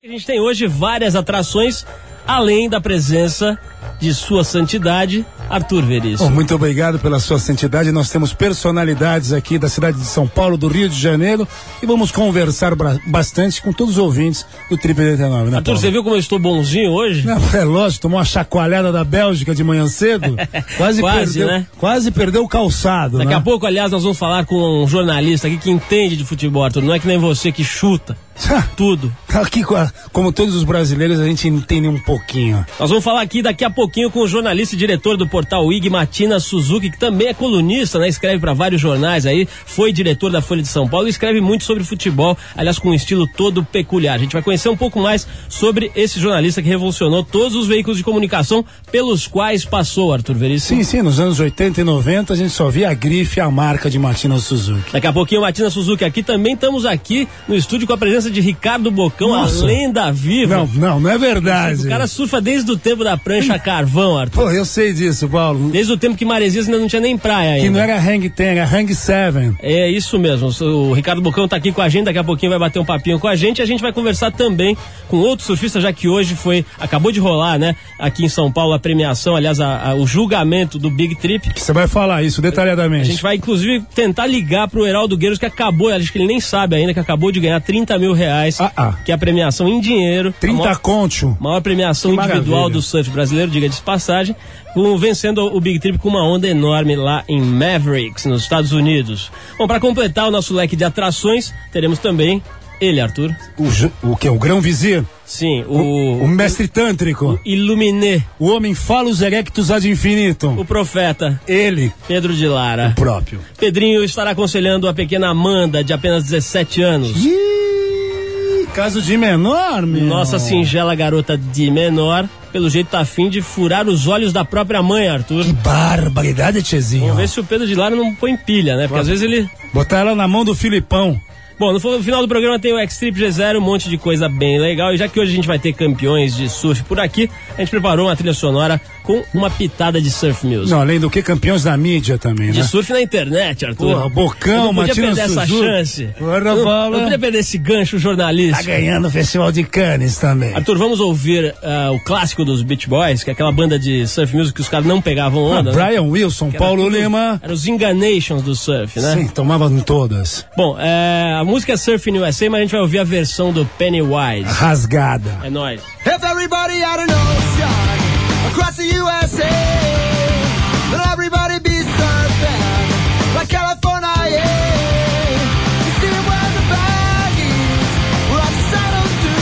A gente tem hoje várias atrações, além da presença de Sua Santidade, Arthur Veríssimo. Oh, muito obrigado pela sua santidade. Nós temos personalidades aqui da cidade de São Paulo, do Rio de Janeiro, e vamos conversar bastante com todos os ouvintes do Triple 89, né, Arthur, você viu como eu estou bonzinho hoje? Não, é lógico, tomou uma chacoalhada da Bélgica de manhã cedo. Quase, Quase, perdeu, né? quase perdeu o calçado. Daqui né? a pouco, aliás, nós vamos falar com um jornalista aqui que entende de futebol, Arthur. Não é que nem você que chuta tudo. Aqui, como todos os brasileiros, a gente entende um pouquinho. Nós vamos falar aqui daqui a pouquinho com o jornalista e diretor do portal IG, Matina Suzuki, que também é colunista, né? Escreve para vários jornais aí, foi diretor da Folha de São Paulo e escreve muito sobre futebol, aliás, com um estilo todo peculiar. A gente vai conhecer um pouco mais sobre esse jornalista que revolucionou todos os veículos de comunicação pelos quais passou, Arthur Veríssimo. Sim, sim, nos anos 80 e 90 a gente só via a grife a marca de Matina Suzuki. Daqui a pouquinho, Matina Suzuki aqui também estamos aqui no estúdio com a presença de Ricardo Bocão, Nossa. a lenda viva. Não, não, não é verdade. O cara surfa desde o tempo da prancha a carvão, Arthur. Pô, eu sei disso, Paulo. Desde o tempo que Maresias ainda não tinha nem praia ainda. Que não era Hang Ten, era Hang Seven. É isso mesmo. O Ricardo Bocão tá aqui com a gente, daqui a pouquinho vai bater um papinho com a gente. E a gente vai conversar também com outro surfista, já que hoje foi, acabou de rolar, né, aqui em São Paulo a premiação, aliás, a- a- o julgamento do Big Trip. Você vai falar isso A detalhadamente. gente vai, inclusive, tentar ligar pro Heraldo Gueiros, que acabou, acho que ele nem sabe ainda, que acabou de ganhar 30 mil reais, Ah, ah. que é a premiação em dinheiro. a 30 maior- conto. Maior premiação Que individual maravilha. do surf brasileiro, diga de passagem, com- vencendo o Big Trip com uma onda enorme lá em Mavericks, nos Estados Unidos. Bom, para completar o nosso leque de atrações, teremos também ele, Arthur. O, o que? O grão vizir? Sim, O, o, o mestre tântrico? Iluminé, O homem falos erectus ad infinitum? o profeta Ele, Pedro de Lara. próprio. Pedrinho estará aconselhando a pequena Amanda, de apenas 17 anos. Ih, caso de menor, meu. Nossa singela garota de menor, pelo jeito tá afim de furar os olhos da própria mãe, Arthur. Que barbaridade, Tchezinho. Vamos ver se o Pedro de Lara não põe pilha, né? Porque às vezes ele. Botar ela na mão do Filipão. Bom, no fi- final do programa tem o X-Trip G0, um monte de coisa bem legal. E já que hoje a gente vai ter campeões de surf por aqui, a gente preparou uma trilha sonora com uma pitada de surf music. Não, além do que, campeões da mídia também, De né? surf na internet, Arthur. Porra, Bocão, Eu não podia Matina perder essa Suzuki. chance. Porra, não, não podia perder esse gancho jornalístico. Tá ganhando o Festival de Cannes também. Arthur, vamos ouvir ah, o clássico dos Beach Boys, que é aquela banda de surf music que os caras não pegavam Ah, onda. né? Brian Wilson, Que era Paulo tudo- Lima. Eram os Enganations do surf, né? Sim, tomavam todas. Bom, é, a música é Surf in USA, mas a gente vai ouvir a versão do Pennywise. Rasgada. É nóis. If everybody an ocean across the USA. Let everybody be surfing like California. Yeah. You see where the baggies is, where I've settled to.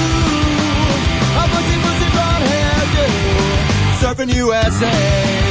A pussy, pussy, brown hair, yeah. Surfing USA.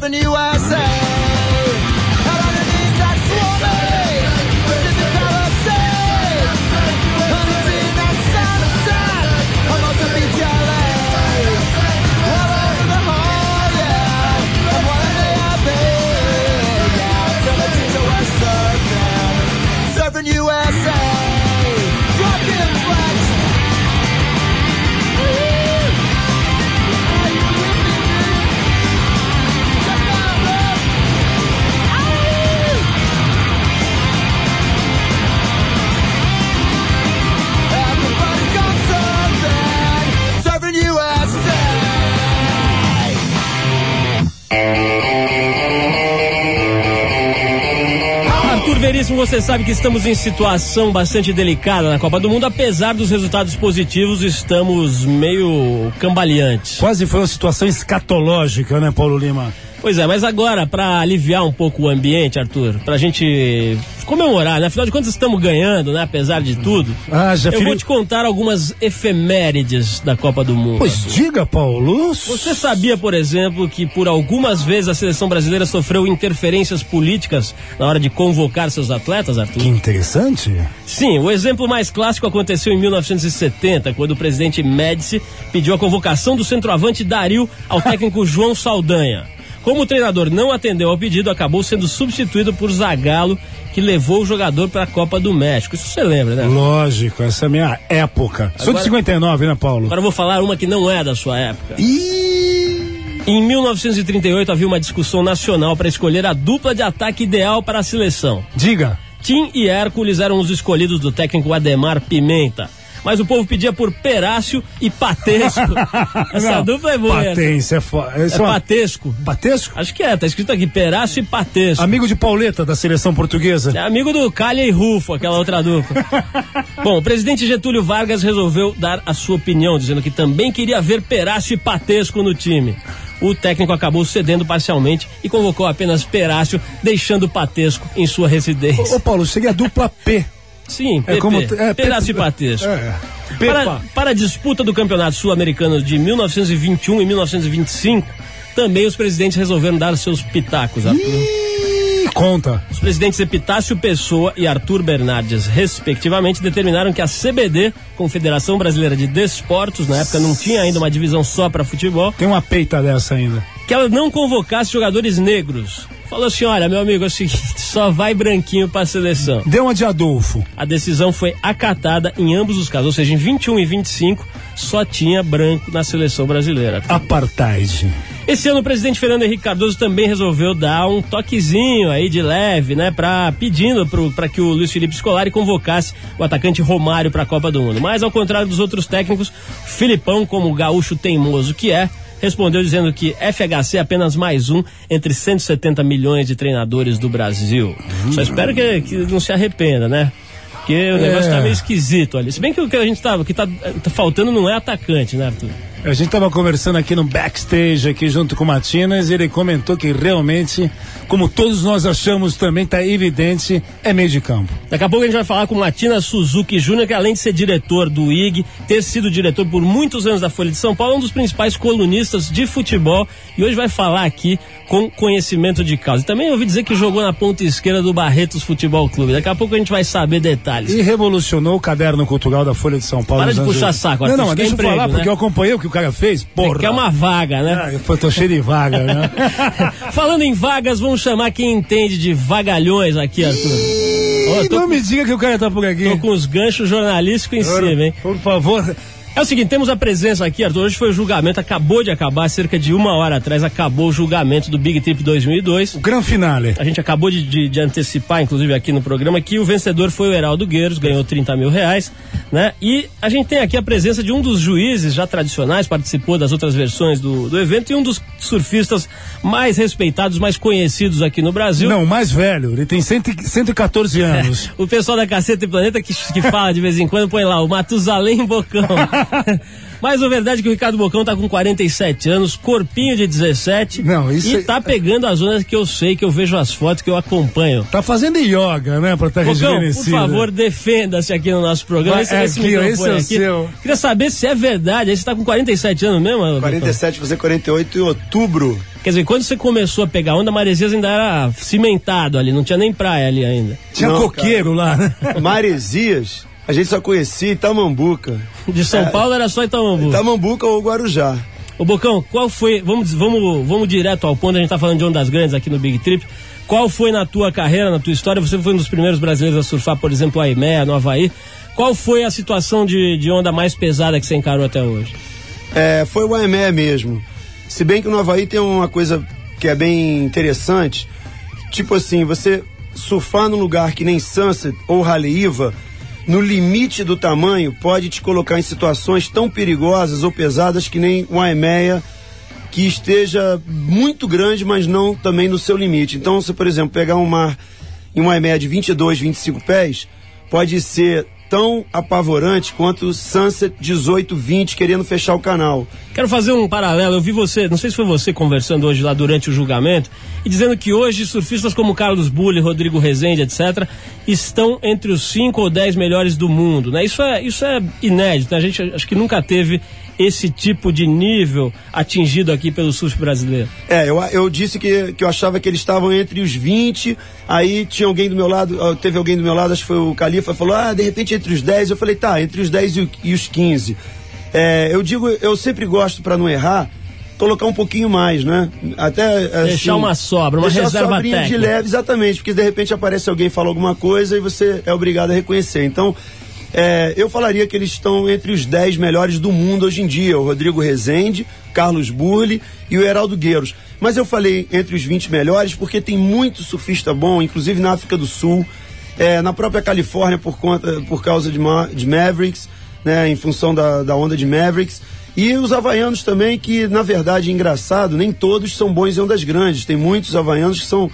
nothing you ask. Você sabe que estamos em situação bastante delicada na Copa do Mundo, apesar dos resultados positivos, estamos meio cambaleantes. Quase foi uma situação escatológica, né, Paulo Lima? Pois é, mas agora, para aliviar um pouco o ambiente, Arthur, pra gente comemorar, né? Afinal de contas, estamos ganhando, né? Apesar de tudo. Ah, já Eu vou te contar algumas efemérides da Copa do Mundo. Pois diga, Paulo. Você sabia, por exemplo, que por algumas vezes a seleção brasileira sofreu interferências políticas na hora de convocar seus atletas, Arthur? Que interessante. Sim, o exemplo mais clássico aconteceu em 1970, quando o presidente Médici pediu a convocação do centroavante Dario ao técnico João Saldanha. Como o treinador não atendeu ao pedido, acabou sendo substituído por Zagallo, que levou o jogador para a Copa do México. Isso você lembra, né? Lógico, essa é a minha época. Sou de Agora- 59, né, Paulo? Agora eu vou falar uma que não é da sua época. Ih, Em 1938 havia uma discussão nacional para escolher a dupla de ataque ideal para a seleção. diga. Tim e Hércules eram os escolhidos do técnico Ademar Pimenta. Mas o povo pedia por Perácio e Patesco. Essa Não, dupla é boa. Patência é foda. É Patesco. Patesco? Acho que é, tá escrito aqui, Perácio e Patesco. Amigo de Pauleta, da seleção portuguesa. É amigo do Calha e Rufo, aquela outra dupla. Bom, o presidente Getúlio Vargas resolveu dar a sua opinião, dizendo que também queria ver Perácio e Patesco no time. O técnico acabou cedendo parcialmente e convocou apenas Perácio, deixando Patesco em sua residência. Ô, Paulo, seria a dupla P. Sim, É PP, como- é, Perácio e P- Patesco. É. Para, para a disputa do Campeonato Sul-Americano de 1921 e 1925, também os presidentes resolveram dar seus pitacos. Arthur. Ih, conta. Os presidentes Epitácio Pessoa e Arthur Bernardes, respectivamente, determinaram que a CBD, Confederação Brasileira de Desportos, na época não tinha ainda uma divisão só para futebol, Tem uma peita dessa ainda. Que ela não convocasse jogadores negros. Falou assim: olha, meu amigo, é o seguinte, só vai branquinho para a seleção. Deu uma de Adolfo. A decisão foi acatada em ambos os casos, ou seja, em 21 e 25 só tinha branco na seleção brasileira. Apartheid. Esse ano o presidente Fernando Henrique Cardoso também resolveu dar um toquezinho aí de leve, né, para pedindo para que o Luiz Felipe Scolari convocasse o atacante Romário para a Copa do Mundo. Mas ao contrário dos outros técnicos, Filipão, como gaúcho teimoso que é, respondeu dizendo que FHC é apenas mais um entre 170 milhões de treinadores do Brasil. Só espero que, que não se arrependa, né? Porque o negócio tá meio esquisito ali. Se bem que o que a gente tá, o que tá, tá faltando não é atacante, né, Arthur? A gente tava conversando aqui no backstage, aqui junto com o Matinas, e ele comentou que realmente, como todos nós achamos também, tá evidente, é meio de campo. Daqui a pouco a gente vai falar com Matina Suzuki Júnior, que além de ser diretor do IG, ter sido diretor por muitos anos da Folha de São Paulo, é um dos principais colunistas de futebol e hoje vai falar aqui com conhecimento de causa. E também ouvi dizer que jogou na ponta esquerda do Barretos Futebol Clube. Daqui a pouco a gente vai saber detalhes. E revolucionou o caderno cultural da Folha de São Paulo. Para de puxar 80. saco, Não, não, é deixa eu emprego, falar, né? porque eu acompanhei o que o cara fez. Porra. Que é uma vaga, né? Ah, tô cheio de vaga, né? Falando em vagas, vamos chamar quem entende de vagalhões aqui, Arthur. Ih, tô não com- me diga que o cara tá por aqui. Tô com os ganchos jornalísticos em cima, hein? Por favor. É o seguinte, temos a presença aqui, Arthur. Hoje foi o julgamento, acabou de acabar, cerca de uma hora atrás, acabou o julgamento do Big Trip 2002. O gran finale. A gente acabou de, de- de antecipar, inclusive aqui no programa, que o vencedor foi o Heraldo Gueiros, ganhou 30 mil reais, né? E a gente tem aqui a presença de um dos juízes já tradicionais, participou das outras versões do, do evento, e um dos surfistas mais respeitados, mais conhecidos aqui no Brasil. Não, o mais velho. Ele tem cento e- 114 anos. O pessoal da Caceta e Planeta que, que fala de vez em quando põe lá o Matusalém Bocão. Mas a verdade é que o Ricardo Bocão tá com 47 anos, corpinho de 17 Não, isso e é- tá pegando as zonas que eu sei, que eu vejo as fotos, que eu acompanho. Tá fazendo yoga, né? Pra estar tá Bocão, por favor, defenda-se aqui no nosso programa. Esse, é esse aqui, esse é o aqui. seu. Queria saber se é verdade. Aí você tá com 47 anos mesmo? Bocão? 47, fazer 48 em outubro. Quer dizer, quando você começou a pegar onda, Maresias ainda era cimentado ali, não tinha nem praia ali ainda. Tinha Não, coqueiro lá, né? Maresias, a gente só conhecia Itamambuca. De São Paulo era só Itamambu. Itamambuca ou Guarujá. Ô Bocão, qual foi. Vamos, vamos, vamos direto ao ponto, a gente tá falando de ondas grandes aqui no Big Trip. Qual foi na tua carreira, na tua história? Você foi um dos primeiros brasileiros a surfar, por exemplo, a Imea, no Havaí. Qual foi a situação de, de onda mais pesada que você encarou até hoje? É, foi o AME mesmo. Se bem que no Havaí tem uma coisa que é bem interessante. Tipo assim, você surfar num lugar que nem Sunset ou Haleiwa, no limite do tamanho, pode te colocar em situações tão perigosas ou pesadas que nem o AMEA, que esteja muito grande, mas não também no seu limite. Então, se por exemplo pegar um mar em uma EMEA de 22, 25 pés, pode ser tão apavorante quanto o Sunset 1820 querendo fechar o canal. Quero fazer um paralelo. Eu vi você, não sei se foi você conversando hoje lá durante o julgamento, e dizendo que hoje surfistas como Carlos Bulli, Rodrigo Rezende, etc., estão entre os 5 ou 10 melhores do mundo. Né? Isso, é, isso é inédito. Né? A gente acho que nunca teve esse tipo de nível atingido aqui pelo surf brasileiro. É, eu, eu disse que, que eu achava que eles estavam entre os 20, aí tinha alguém do meu lado, teve alguém do meu lado, acho que foi o Califa, falou, ah, de repente entre os 10. Eu falei, tá, entre os 10 e, e os 15. É, eu digo, eu sempre gosto, para não errar, colocar um pouquinho mais, né? Até assim, Deixar uma sobra, uma deixar reserva sobrinha de técnica. leve, exatamente, porque de repente aparece alguém fala alguma coisa e você é obrigado a reconhecer. Então, é, eu falaria que eles estão entre os 10 melhores do mundo hoje em dia. O Rodrigo Rezende, Carlos Burli e o Heraldo Gueiros. Mas eu falei entre os 20 melhores porque tem muito surfista bom, inclusive na África do Sul, é, na própria Califórnia por, conta, por causa de, Ma- de Mavericks, né, em função da, da onda de Mavericks. E os havaianos também, que na verdade é engraçado, nem todos são bons em ondas grandes. Tem muitos havaianos que são.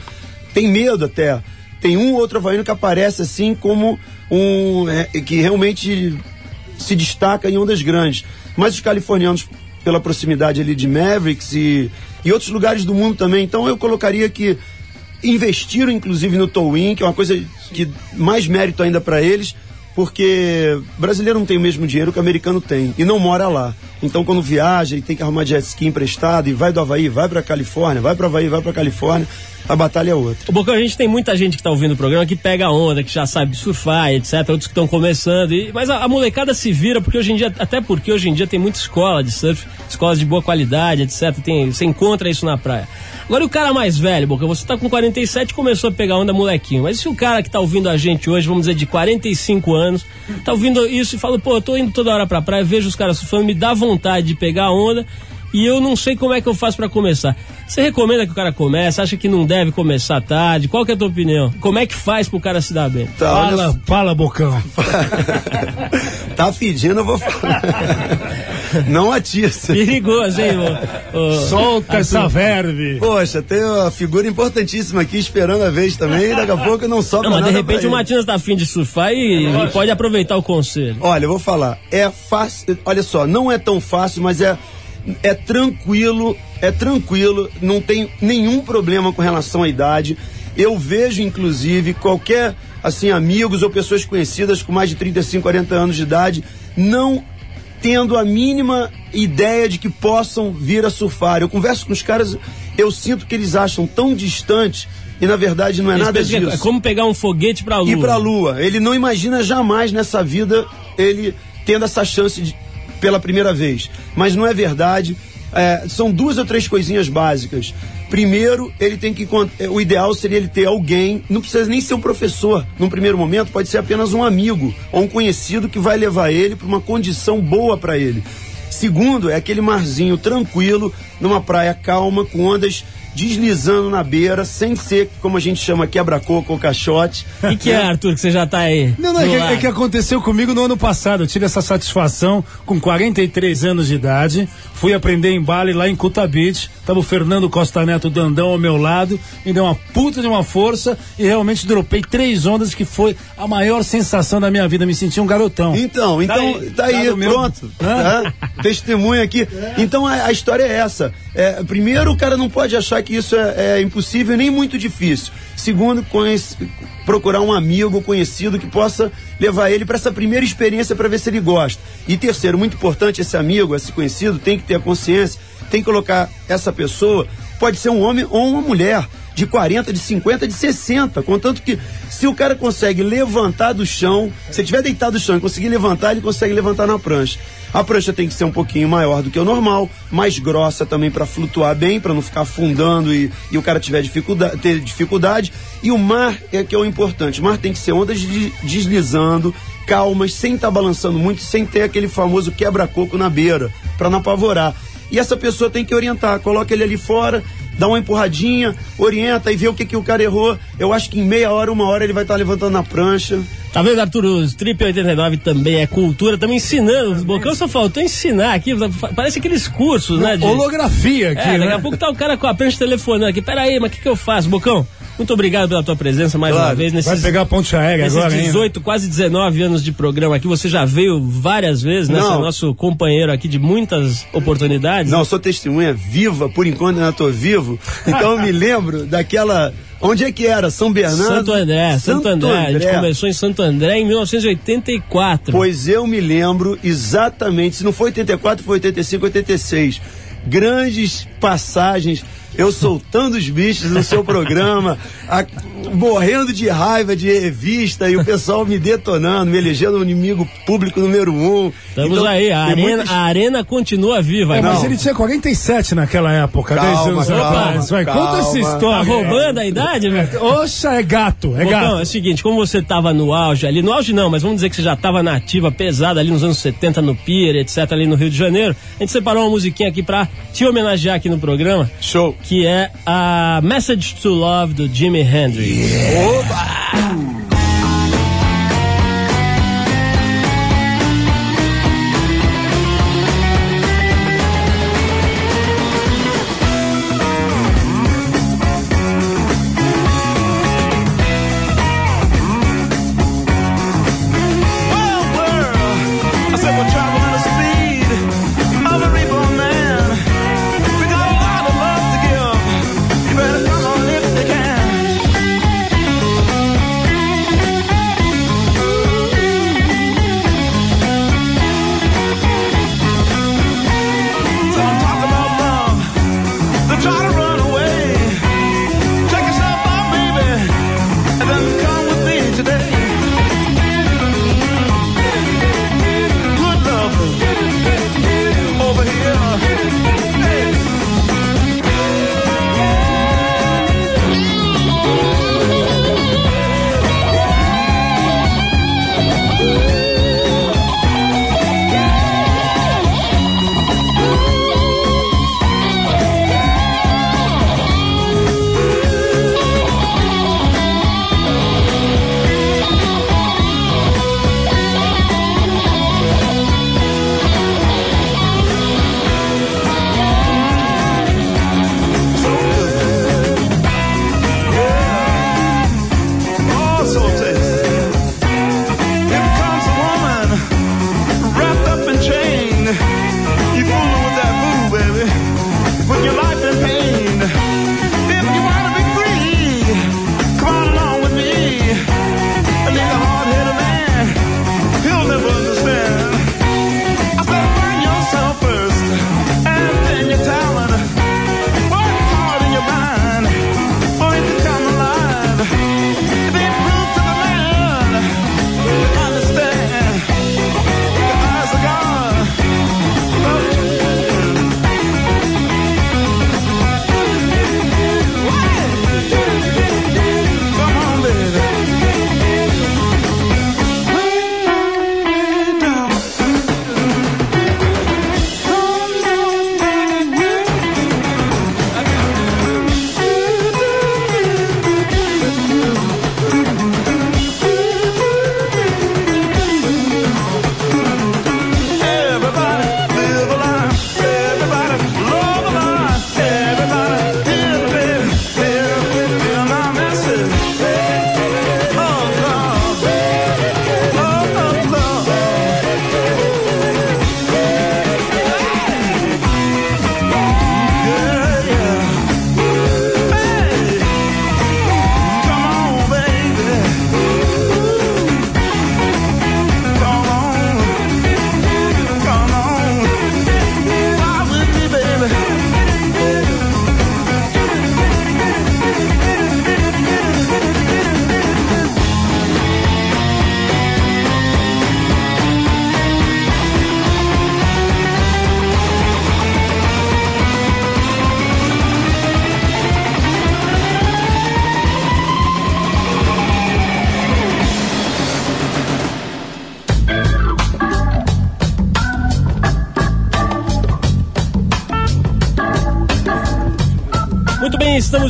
tem medo até. Tem um ou outro havaiano que aparece assim como um. é, que realmente se destaca em ondas grandes. Mas os californianos, pela proximidade ali de Mavericks e, e outros lugares do mundo também, então eu colocaria que investiram inclusive no Towin, que é uma coisa que mais mérito ainda para eles, porque brasileiro não tem o mesmo dinheiro que o americano tem e não mora lá. Então quando viaja e tem que arrumar jet ski emprestado e vai do Havaí, vai para Califórnia, vai para Havaí, vai para Califórnia, a batalha é outra. Bocão, a gente tem muita gente que tá ouvindo o programa que pega onda, que já sabe surfar, etc. Outros que estão começando. E, mas a, a molecada se vira, porque hoje em dia, até porque hoje em dia tem muita escola de surf, escolas de boa qualidade, etc. Tem, você encontra isso na praia. Agora e o cara mais velho, Boca, você tá com 47 e começou a pegar onda molequinho. Mas e se o cara que tá ouvindo a gente hoje, vamos dizer, de 45 anos, tá ouvindo isso e fala, pô, eu tô indo toda hora pra praia, vejo os caras surfando, me dá vontade de pegar a onda e eu não sei como é que eu faço pra começar. Você recomenda que o cara comece? Acha que não deve começar tarde? Qual que é a tua opinião? Como é que faz pro cara se dar bem? Tá, olha Fala, fala, Bocão. tá pedindo, eu vou falar. Não atiça. Perigoso, hein, ô, ô, Solta essa verve. Poxa, tem uma figura importantíssima aqui esperando a vez também, daqui a pouco não sobra Não, mas de repente o ele. Matinas tá afim de surfar e, e pode aproveitar o conselho. Olha, eu vou falar, é fácil, olha só, não é tão fácil, mas é é tranquilo, é tranquilo, não tem nenhum problema com relação à idade. Eu vejo inclusive qualquer assim amigos ou pessoas conhecidas com mais de 35, 40 anos de idade não tendo a mínima ideia de que possam vir a surfar. Eu converso com os caras, eu sinto que eles acham tão distantes e na verdade não é Eles nada que disso É como pegar um foguete pra lua. ir pra lua. Ele não imagina jamais nessa vida ele tendo essa chance de- pela primeira vez. Mas não é verdade. É, são duas ou três coisinhas básicas. Primeiro, ele tem que. é, O ideal seria ele ter alguém, não precisa nem ser um professor. Num primeiro momento, pode ser apenas um amigo ou um conhecido que vai levar ele para uma condição boa para ele. Segundo, é aquele marzinho tranquilo, numa praia calma, com ondas deslizando na beira, sem ser, como a gente chama, quebra-coco ou caixote. O que, que é, Arthur, que você já tá aí? Não, não, é que, é que aconteceu comigo no ano passado. Eu tive essa satisfação com 43 anos de idade. Fui aprender em Bali lá em Kuta Beach. Tava o Fernando Costa Neto Dandão ao meu lado. Me deu uma puta de uma força e realmente dropei três ondas que foi a maior sensação da minha vida. Me senti um garotão. Então, então, aí, tá aí, tá meu- pronto. Hã? Tá? Testemunha aqui. Então a, a história é essa. É, primeiro, o cara não pode achar que isso é, é impossível nem muito difícil. Segundo, conhece- procurar um amigo conhecido que possa levar ele para essa primeira experiência para ver se ele gosta. E terceiro, muito importante, esse amigo, esse conhecido, tem que ter a consciência, tem que colocar essa pessoa, pode ser um homem ou uma mulher de 40, de 50, de 60. Contanto que se o cara consegue levantar do chão, se ele estiver deitado do chão e conseguir levantar, ele consegue levantar na prancha. A prancha tem que ser um pouquinho maior do que o normal, mais grossa também para flutuar bem, para não ficar afundando e, e o cara tiver dificuldade, ter dificuldade. E o mar é que é o importante. O mar tem que ser ondas de- deslizando, calmas, sem estar balançando muito, sem ter aquele famoso quebra-coco na beira, para não apavorar. E essa pessoa tem que orientar, coloca ele ali fora, dá uma empurradinha, orienta e vê o que, que o cara errou. Eu acho que em meia hora, uma hora ele vai estar levantando na prancha. Tá vendo, Arthur? O Trip 89 também é cultura, estamos ensinando. O Bocão só faltou ensinar aqui. Parece aqueles cursos, né? de- Holografia aqui, É, daqui né? a pouco tá o cara com a prancha telefonando aqui. Pera aí, mas o que, que eu faço, Bocão? Muito obrigado pela tua presença mais Claro. uma vez. Nesses, Vai pegar a ponte aérea nesses agora, hein? 18, quase 19 anos de programa aqui, você já veio várias vezes, né? Não. Você é nosso companheiro aqui de muitas oportunidades. Não, eu sou testemunha viva, por enquanto ainda tô vivo. Então eu me lembro daquela. Onde é que era? São Bernardo? Santo André, Santo, André. A gente começou em Santo André em 1984. Pois eu me lembro exatamente, se não foi 84, foi 85, 86. Grandes passagens, eu soltando os bichos no seu programa, a- morrendo de raiva de revista e o pessoal me detonando, me elegendo o inimigo público número um. Estamos Então, aí, a tem arena, muitas- a arena continua viva. É, mas Não. ele tinha 47 naquela época, Calma, 10 anos calma, atrás. Vai, conta calma. essa Tá história. roubando a idade, velho? Oxa, é gato, é é gato. o seguinte, como você tava no auge ali, no auge não, mas vamos dizer que você já tava na ativa pesada ali nos anos 70 no Pier, etc, ali no Rio de Janeiro, a gente separou uma musiquinha aqui pra te homenagear aqui no programa, Show. Que é a Message to Love do Jimi Hendrix. Well,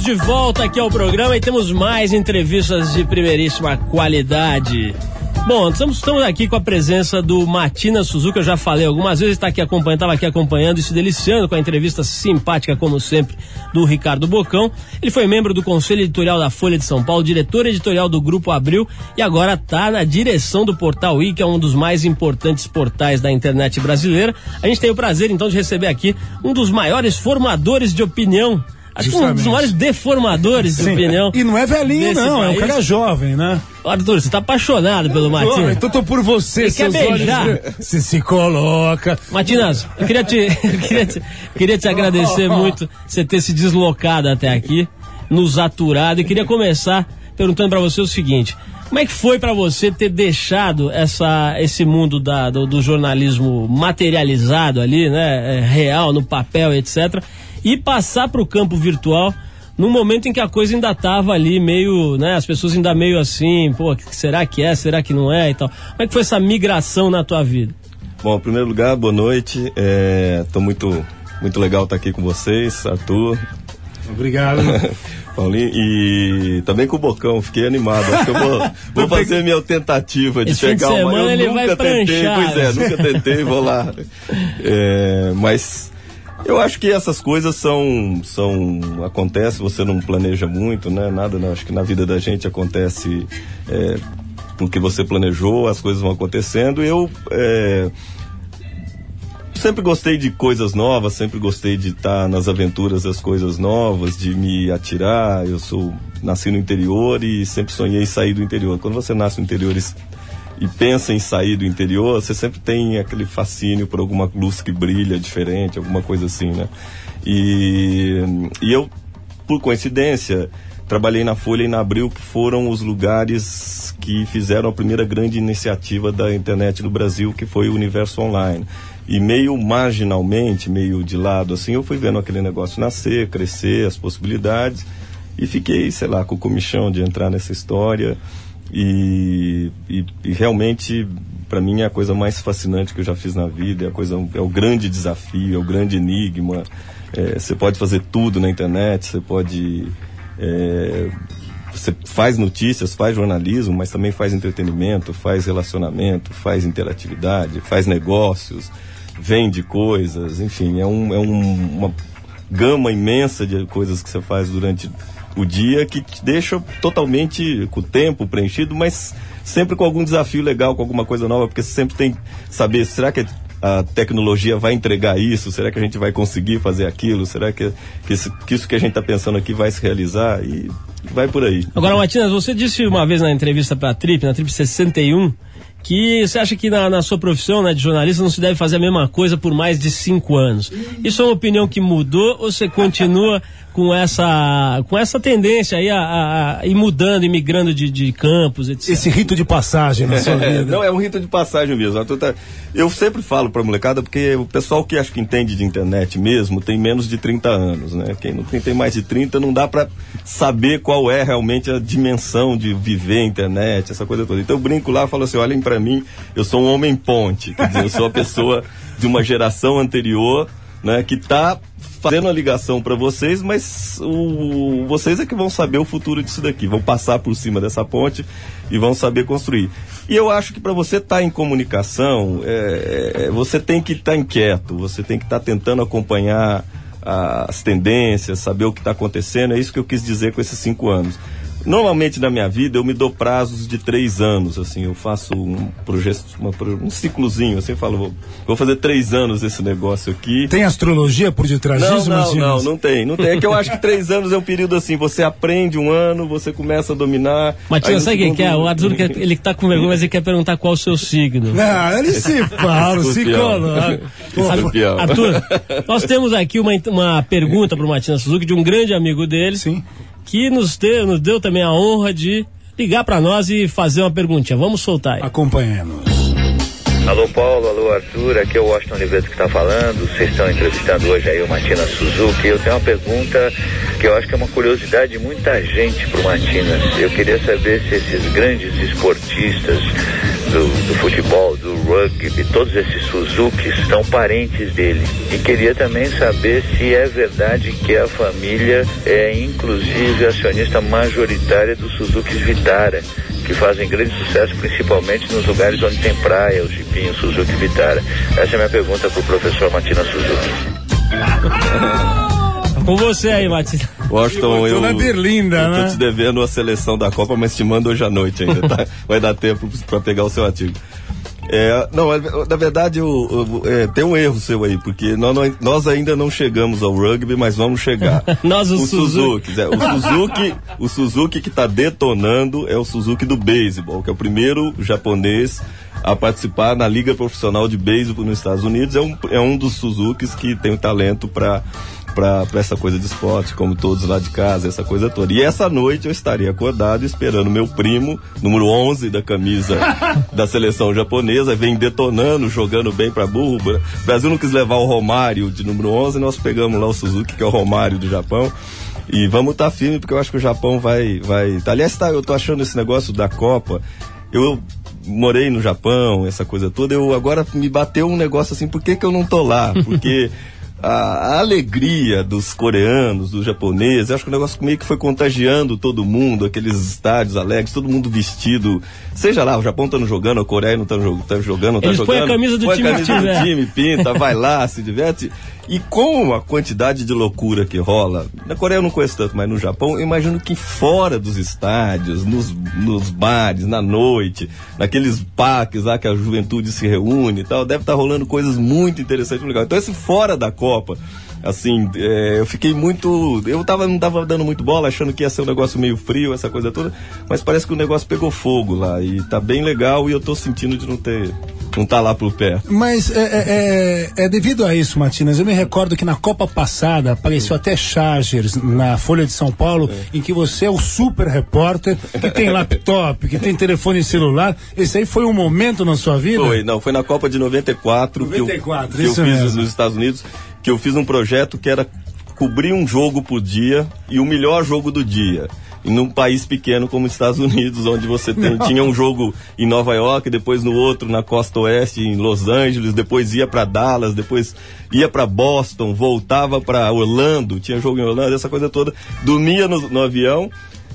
de volta aqui ao programa e temos mais entrevistas de primeiríssima qualidade. Bom, estamos, estamos aqui com a presença do Matina Suzuki, eu já falei algumas vezes, está aqui acompanhando, estava aqui acompanhando e se deliciando com a entrevista simpática, como sempre, do Ricardo Bocão. Ele foi membro do Conselho Editorial da Folha de São Paulo, diretor editorial do Grupo Abril e agora está na direção do Portal I, que é um dos mais importantes portais da internet brasileira. A gente tem o prazer, então, de receber aqui um dos maiores formadores de opinião Acho que um dos maiores deformadores de opinião. E não é velhinho, não, é um país. cara jovem, né? Arthur, você tá apaixonado pelo Matinas. então tô por você, Ele quer seus olhos. beijar. Se se coloca. Matinas, eu queria te, eu queria te, queria te agradecer muito você ter se deslocado até aqui, nos aturado e queria começar perguntando pra você o seguinte: como é que foi pra você ter deixado essa, esse mundo da, do, do jornalismo materializado ali, né, é, real no papel, etc, e passar pro campo virtual? num momento em que a coisa ainda tava ali meio, né, as pessoas ainda meio assim, pô, será que é, será que não é e tal. Como é que foi essa migração na tua vida? Bom, em primeiro lugar, boa noite. É, tô muito, muito legal estar aqui com vocês, Arthur, Obrigado. Paulinho e também com o Bocão. Fiquei animado. Acho que eu vou, vou fazer minha tentativa de Esse fim de chegar uma. semana Eu ele nunca vai tentei, pranchar. pois é, nunca tentei, vou lá. É, mas eu acho que essas coisas são, são acontece. Você não planeja muito, né? Nada. Né? Acho que na vida da gente acontece. É, porque você planejou, as coisas vão acontecendo. Eu é, sempre gostei de coisas novas, sempre gostei de estar nas aventuras das coisas novas, de me atirar. Eu sou nasci no interior e sempre sonhei sair do interior. Quando você nasce no interior e, pensa em sair do interior, você sempre tem aquele fascínio por alguma luz que brilha diferente, alguma coisa assim, né? E, e eu, por coincidência, trabalhei na Folha e na Abril, que foram os lugares que fizeram a primeira grande iniciativa da internet no Brasil, que foi o Universo Online. E meio marginalmente, meio de lado, assim, eu fui vendo aquele negócio nascer, crescer, as possibilidades, e fiquei, sei lá, com o comichão de entrar nessa história. E, e, e realmente, para mim, é a coisa mais fascinante que eu já fiz na vida, é, a coisa, é o grande desafio, é o grande enigma. É, você pode fazer tudo na internet, você pode. é, você faz notícias, faz jornalismo, mas também faz entretenimento, faz relacionamento, faz interatividade, faz negócios, vende coisas, enfim, é, um, é um- uma gama imensa de coisas que você faz durante o dia que te deixa totalmente com o tempo preenchido, mas sempre com algum desafio legal, com alguma coisa nova, porque sempre tem que saber, será que a tecnologia vai entregar isso? Será que a gente vai conseguir fazer aquilo? Será que, que, isso, que isso que a gente está pensando aqui vai se realizar? E vai por aí. Agora, Matinas, você disse uma vez na entrevista para a Trip, na Trip 61, que você acha que na, na sua profissão né, de jornalista não se deve fazer a mesma coisa por mais de cinco anos. Isso é uma opinião que mudou ou você continua com essa, com essa tendência aí a, a, a ir mudando e migrando de, de campos, etc? Esse rito de passagem na sua É, vida. não, é um rito de passagem mesmo. Eu sempre falo pra molecada, porque o pessoal que acho que entende de internet mesmo tem menos de 30 anos, né? Quem não tem, tem mais de 30 não dá pra saber qual é realmente a dimensão de viver a internet, essa coisa toda. Então eu brinco lá e falo assim: olhem pra mim, eu sou um homem ponte. Quer dizer, eu sou a pessoa de uma geração anterior, né, que tá fazendo a ligação para vocês, mas o, vocês é que vão saber o futuro disso daqui, vão passar por cima dessa ponte e vão saber construir. E eu acho que para você estar em comunicação, é, é, você tem que estar inquieto, você tem que estar tentando acompanhar as tendências, saber o que está acontecendo. É isso que eu quis dizer com esses cinco anos. Normalmente na minha vida eu me dou prazos de três anos, assim, eu faço um projeto, uma pro- um ciclozinho, assim, eu falo, vou, vou fazer três anos esse negócio aqui. Tem astrologia por detrás Não, disso, não, Matias? não, não tem, não tem. É que eu acho que três anos é um período assim, você aprende um ano, você começa a dominar. Matias, sabe o que segundo- que é? O Arthur, quer- ele tá com vergonha, mas ele quer perguntar qual o seu signo. Não, ele se fala, se. Escorpião. Arthur, nós temos aqui uma, uma pergunta para o Matias Suzuki de um grande amigo dele, Sim. Que nos deu, nos deu também a honra de ligar para nós e fazer uma perguntinha. Vamos soltar aí. Acompanhando. Alô Paulo, alô Arthur, aqui é o Washington Oliveira que está falando. Vocês estão entrevistando hoje aí o Matina Suzuki. Eu tenho uma pergunta que eu acho que é uma curiosidade de muita gente pro Matinas. Eu queria saber se esses grandes esportistas do, do futebol, do rugby, todos esses Suzukis são parentes dele. E queria também saber se é verdade que a família é inclusive acionista majoritária do Suzuki Vitara que fazem grande sucesso, principalmente nos lugares onde tem praia, o Jipinho, Suzuki Vitara. Essa é a minha pergunta para o professor Matina Suzuki. Com você aí, Matina. Washington, eu, berlinda, eu tô né? te devendo a seleção da Copa, mas te mando hoje à noite ainda, tá? Vai dar tempo para pegar o seu artigo. É, não, é, na verdade eu, eu- é, tem um erro seu aí, porque nós, nós ainda não chegamos ao rugby, mas vamos chegar. Nós, o Suzuki. é, o Suzuki, o Suzuki que está detonando é o Suzuki do beisebol, que é o primeiro japonês a participar na liga profissional de beisebol nos Estados Unidos. É um, é um dos Suzukis que tem o talento para para essa coisa de esporte, como todos lá de casa, essa coisa toda. E essa noite eu estaria acordado esperando meu primo, número 11 da camisa da seleção japonesa, vem detonando, jogando bem para burro. O Brasil não quis levar o Romário de número 11, nós pegamos lá o Suzuki, que é o Romário do Japão. E vamos estar firme, porque eu acho que o Japão vai. vai... Aliás, tá, eu tô achando esse negócio da Copa. Eu morei no Japão, essa coisa toda, eu agora me bateu um negócio assim, por que, que eu não tô lá? Porque a, a alegria dos coreanos, dos japoneses, acho que o negócio meio que foi contagiando todo mundo, aqueles estádios alegres, todo mundo vestido. Seja lá, o Japão tá jogando, a Coreia não tá, jog- tá jogando, não tá Eles põem jogando. a camisa do põe time a camisa do time, pinta, vai lá, se diverte. E com a quantidade de loucura que rola, na Coreia eu não conheço tanto, mas no Japão, eu imagino que fora dos estádios, nos, nos bares, na noite, naqueles parques lá que a juventude se reúne e tal, deve estar rolando coisas muito interessantes legal. Então esse fora da Copa, assim, é, eu fiquei muito. Eu tava, não tava dando muito bola, achando que ia ser um negócio meio frio, essa coisa toda, mas parece que o negócio pegou fogo lá e tá bem legal e eu tô sentindo de não ter. não tá lá por perto. Mas é, é- é- é devido a isso, Matinas, eu me recordo que na Copa passada apareceu até Chargers na Folha de São Paulo, em que você é o super repórter, que tem laptop, que tem telefone celular. Esse aí foi um momento na sua vida? Foi, não, foi na Copa de 94, 94, que eu, que eu fiz mesmo. nos Estados Unidos, que eu fiz um projeto que era cobrir um jogo por dia e o melhor jogo do dia. Num país pequeno como os Estados Unidos, onde você tem- tinha um jogo em Nova York, depois no outro na costa oeste, em Los Angeles, depois ia para Dallas, depois ia para Boston, voltava para Orlando, tinha jogo em Orlando, essa coisa toda. Dormia no, no avião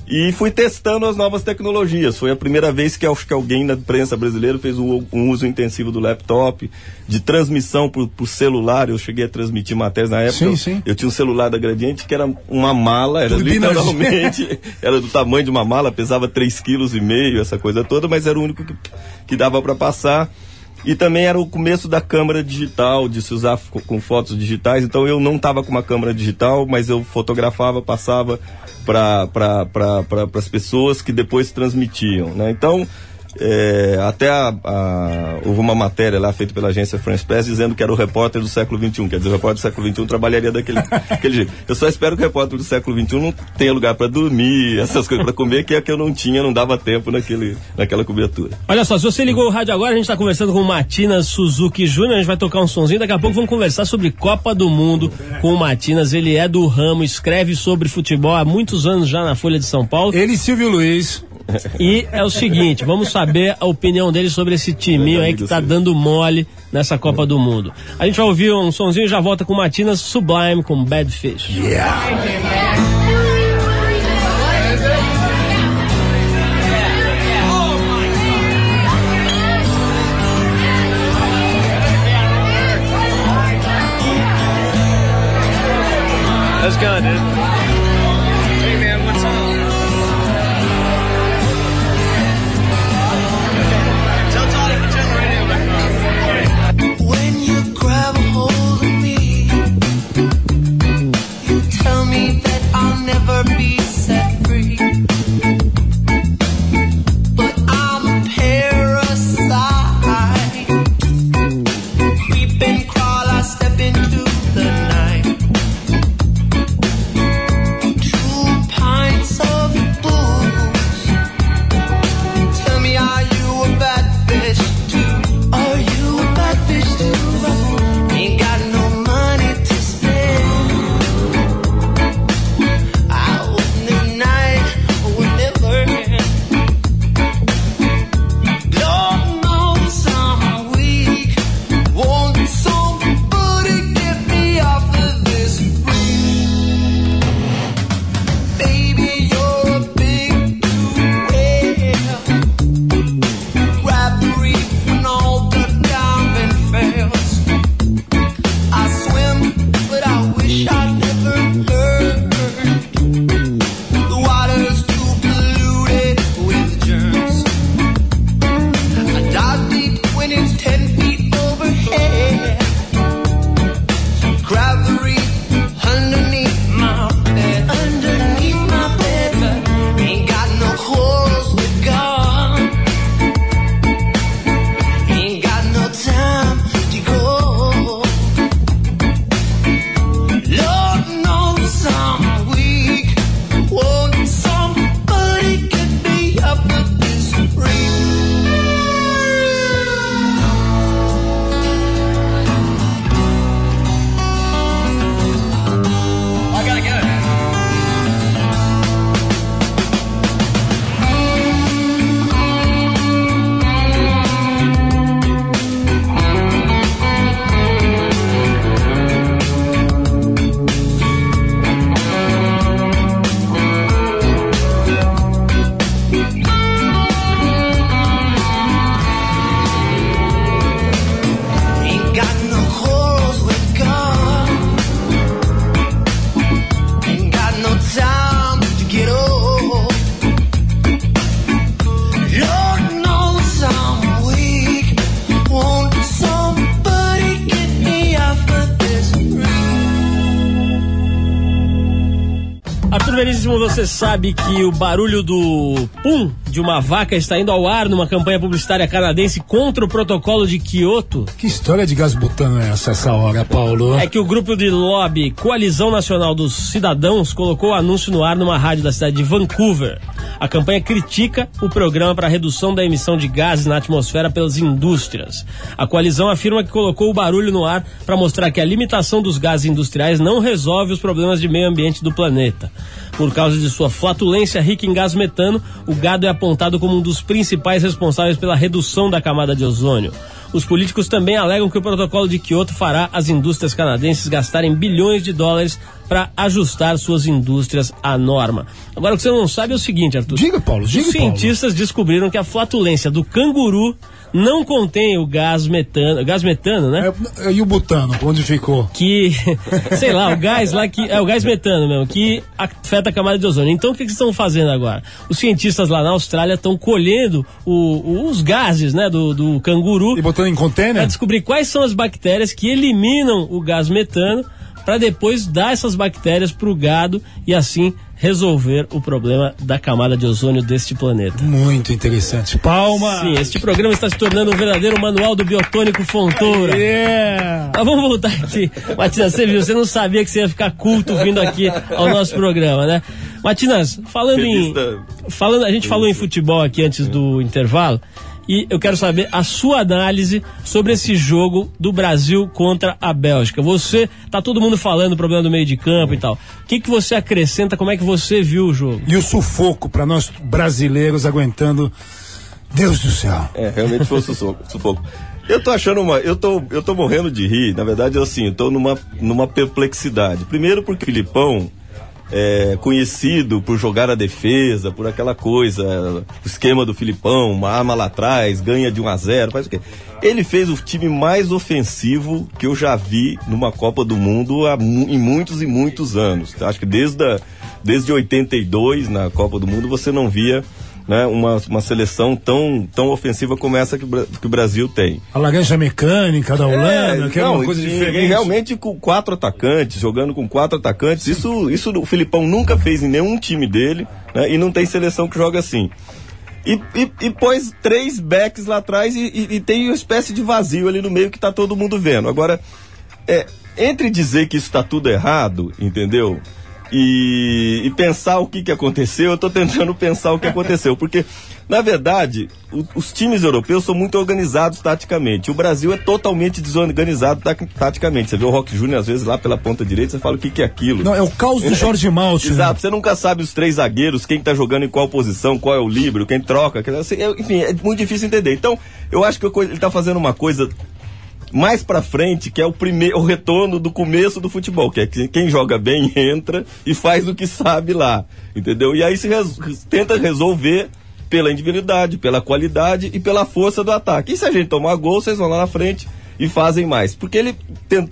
e fui testando as novas tecnologias. Foi a primeira vez que acho que alguém na imprensa brasileira fez um, um uso intensivo do laptop, de transmissão por, por celular. Eu cheguei a transmitir matérias na época. Sim, eu, sim. eu tinha um celular da Gradiente que era uma mala, era Turbina literalmente, era do tamanho de uma mala, pesava 3,5 kg, essa coisa toda, mas era o único que, que dava para passar. E também era o começo da câmera digital, de se usar com, fotos digitais. Então eu não estava com uma câmera digital, mas eu fotografava, passava para pra, as pessoas que depois transmitiam. Né? Então, é, até a, a- houve uma matéria lá feita pela agência France Press dizendo que era o repórter do século XXI. Quer dizer, o repórter do século XXI trabalharia daquele, daquele jeito. Eu só espero que o repórter do século XXI não tenha lugar para dormir, essas coisas para comer, que é que eu não tinha, não dava tempo naquele, naquela cobertura. Olha só, se você ligou o rádio agora, a gente está conversando com o Matinas Suzuki Júnior, a gente vai tocar um sonzinho, daqui a pouco vamos conversar sobre Copa do Mundo com o Matinas, ele é do ramo, escreve sobre futebol há muitos anos já na Folha de São Paulo. Ele e Silvio Luiz. E é o seguinte, vamos saber a opinião dele sobre esse timinho aí que tá dando mole nessa Copa do Mundo. A gente vai ouvir um sonzinho e já volta com o Matinas Sublime com Bad Fish. Let's go, dude. Sabe que o barulho do pum de uma vaca está indo ao ar numa campanha publicitária canadense contra o protocolo de Kyoto? Que história de gás butano é essa, essa hora, Paulo? É que o grupo de lobby Coalizão Nacional dos Cidadãos colocou o anúncio no ar numa rádio da cidade de Vancouver. A campanha critica o programa para redução da emissão de gases na atmosfera pelas indústrias. A coalizão afirma que colocou o barulho no ar para mostrar que a limitação dos gases industriais não resolve os problemas de meio ambiente do planeta. Por causa de sua flatulência rica em gás metano, o gado é apontado como um dos principais responsáveis pela redução da camada de ozônio. Os políticos também alegam que o protocolo de Kyoto fará as indústrias canadenses gastarem bilhões de dólares para ajustar suas indústrias à norma. Agora, o que você não sabe é o seguinte, Arthur. Diga, Paulo, diga, Os cientistas descobriram que a flatulência do canguru não contém o gás metano, gás metano, né? É, e o butano, onde ficou? que, sei lá, o gás lá que é o gás metano mesmo, que afeta a camada de ozônio. Então o que, que eles estão fazendo agora? Os cientistas lá na Austrália estão colhendo o- os gases, né, do, do canguru E botando em para container? descobrir quais são as bactérias que eliminam o gás metano para depois dar essas bactérias para o gado e assim resolver o problema da camada de ozônio deste planeta. Muito interessante. Palma! Sim, este programa está se tornando um verdadeiro manual do biotônico Fontoura. Yeah! Mas vamos voltar aqui. Matinas, você viu, você não sabia que você ia ficar culto vindo aqui ao nosso programa, né? Matinas, falando em. Feliz da- Falando, a gente falou em futebol aqui antes do intervalo. E eu quero saber a sua análise sobre esse jogo do Brasil contra a Bélgica. Você, tá todo mundo falando do problema do meio de campo e tal. O que, que você acrescenta? Como é que você viu o jogo? E o sufoco para nós brasileiros aguentando. Deus do céu. É, realmente foi um sufoco. sufoco. Eu tô achando uma. Eu tô, eu tô morrendo de rir. Na verdade, assim, eu tô numa, numa perplexidade. Primeiro porque o Filipão é conhecido por jogar a defesa, por aquela coisa, o esquema do Filipão, uma arma lá atrás, ganha de 1 a 0 faz o quê? Ele fez o time mais ofensivo que eu já vi numa Copa do Mundo há, em muitos e muitos anos. Acho que desde, a, desde 82, na Copa do Mundo, você não via né, uma, uma seleção tão, tão ofensiva como essa que, que o Brasil tem. A laranja mecânica da Holanda, que é não, uma coisa e- diferente. e realmente com quatro atacantes, jogando com quatro atacantes, isso, isso o Filipão nunca fez em nenhum time dele, né, e não tem seleção que joga assim. E, e, e pôs três backs lá atrás e, e- e tem uma espécie de vazio ali no meio que tá todo mundo vendo. Agora, é, entre dizer que isso está tudo errado, entendeu? E, e pensar o que, que aconteceu, eu estou tentando pensar o que aconteceu. Porque, na verdade, o- os times europeus são muito organizados taticamente. O Brasil é totalmente desorganizado ta- taticamente. Você vê o Rock Júnior, às vezes, lá pela ponta direita, você fala o que, que é aquilo. Não, é o caos do Jorge Malte. né? Exato, você nunca sabe os três zagueiros, quem tá jogando em qual posição, qual é o líbero, quem troca, quer dizer, assim, é- enfim, é muito difícil entender. Então, eu acho que ele tá fazendo uma coisa mais pra frente, que é o primeiro o retorno do começo do futebol, que é que quem joga bem entra e faz o que sabe lá, entendeu? E aí se res- tenta resolver pela individualidade, pela qualidade e pela força do ataque. E se a gente tomar gol, vocês vão lá na frente e fazem mais. Porque ele,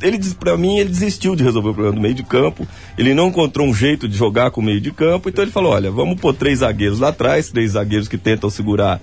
ele para mim, ele desistiu de resolver o problema do meio de campo, ele não encontrou um jeito de jogar com o meio de campo, então ele falou: olha, vamos pôr três zagueiros lá atrás, três zagueiros que tentam segurar